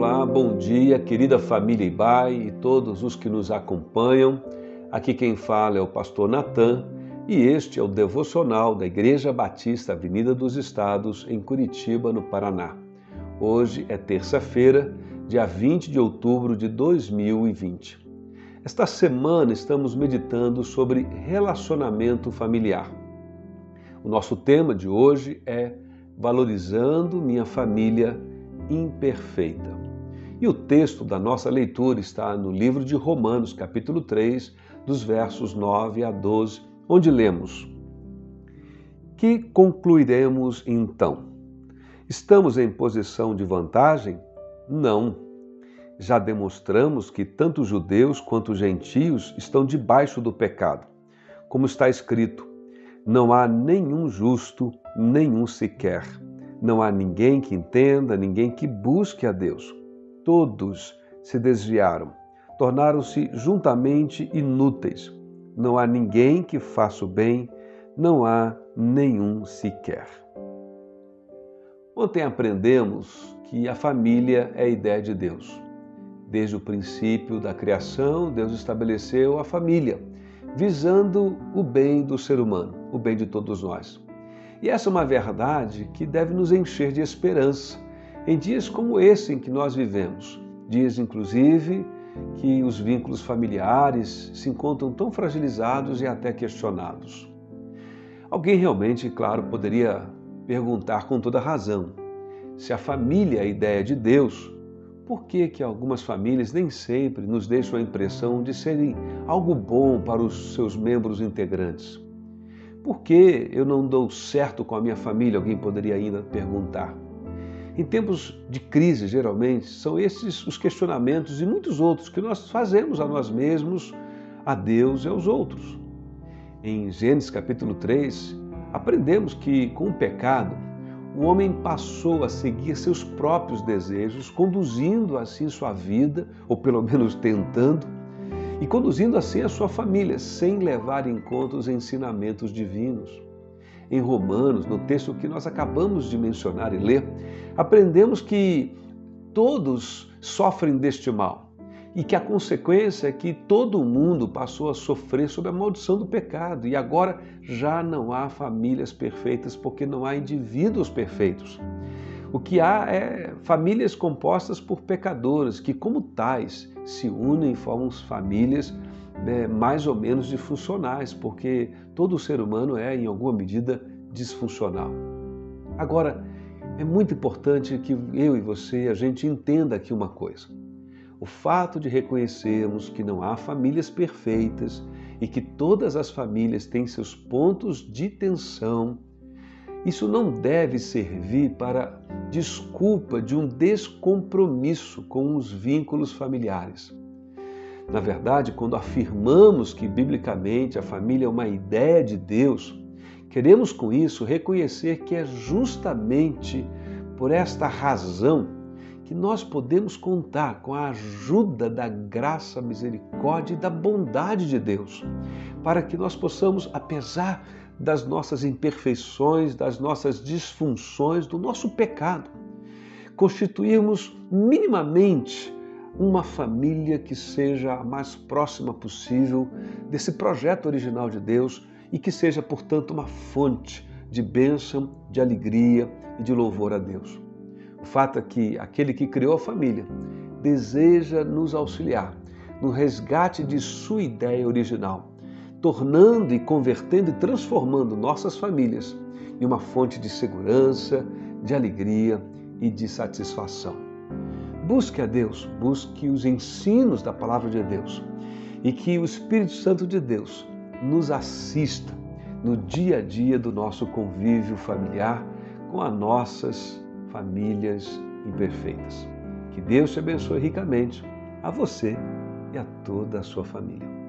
olá, bom dia, querida família Ibai e todos os que nos acompanham. Aqui quem fala é o pastor Natan e este é o devocional da Igreja Batista Avenida dos Estados, em Curitiba, no Paraná. Hoje é terça-feira, dia 20 de outubro de 2020. Esta semana estamos meditando sobre relacionamento familiar. O nosso tema de hoje é Valorizando minha família imperfeita. E o texto da nossa leitura está no livro de Romanos, capítulo 3, dos versos 9 a 12, onde lemos: Que concluiremos então? Estamos em posição de vantagem? Não. Já demonstramos que tanto judeus quanto gentios estão debaixo do pecado. Como está escrito: Não há nenhum justo, nenhum sequer não há ninguém que entenda, ninguém que busque a Deus. Todos se desviaram, tornaram-se juntamente inúteis. Não há ninguém que faça o bem, não há nenhum sequer. Ontem aprendemos que a família é a ideia de Deus. Desde o princípio da criação, Deus estabeleceu a família, visando o bem do ser humano, o bem de todos nós. E essa é uma verdade que deve nos encher de esperança em dias como esse em que nós vivemos. Dias, inclusive, que os vínculos familiares se encontram tão fragilizados e até questionados. Alguém realmente, claro, poderia perguntar com toda razão: se a família é a ideia de Deus, por que, que algumas famílias nem sempre nos deixam a impressão de serem algo bom para os seus membros integrantes? Por que eu não dou certo com a minha família? Alguém poderia ainda perguntar. Em tempos de crise, geralmente, são esses os questionamentos e muitos outros que nós fazemos a nós mesmos, a Deus e aos outros. Em Gênesis capítulo 3, aprendemos que com o pecado, o homem passou a seguir seus próprios desejos, conduzindo assim sua vida, ou pelo menos tentando, e conduzindo assim a sua família, sem levar em conta os ensinamentos divinos. Em Romanos, no texto que nós acabamos de mencionar e ler, aprendemos que todos sofrem deste mal e que a consequência é que todo mundo passou a sofrer sob a maldição do pecado e agora já não há famílias perfeitas porque não há indivíduos perfeitos. O que há é famílias compostas por pecadores que, como tais, se unem e formam famílias né, mais ou menos disfuncionais, porque todo ser humano é, em alguma medida, disfuncional. Agora, é muito importante que eu e você, a gente entenda aqui uma coisa. O fato de reconhecermos que não há famílias perfeitas e que todas as famílias têm seus pontos de tensão, isso não deve servir para desculpa de um descompromisso com os vínculos familiares. Na verdade, quando afirmamos que biblicamente a família é uma ideia de Deus, queremos com isso reconhecer que é justamente por esta razão que nós podemos contar com a ajuda da graça, misericórdia e da bondade de Deus, para que nós possamos, apesar das nossas imperfeições, das nossas disfunções, do nosso pecado. Constituirmos minimamente uma família que seja a mais próxima possível desse projeto original de Deus e que seja, portanto, uma fonte de bênção, de alegria e de louvor a Deus. O fato é que aquele que criou a família deseja nos auxiliar no resgate de sua ideia original tornando e convertendo e transformando nossas famílias em uma fonte de segurança, de alegria e de satisfação. Busque a Deus, busque os ensinos da palavra de Deus e que o Espírito Santo de Deus nos assista no dia a dia do nosso convívio familiar com as nossas famílias imperfeitas. Que Deus te abençoe ricamente, a você e a toda a sua família.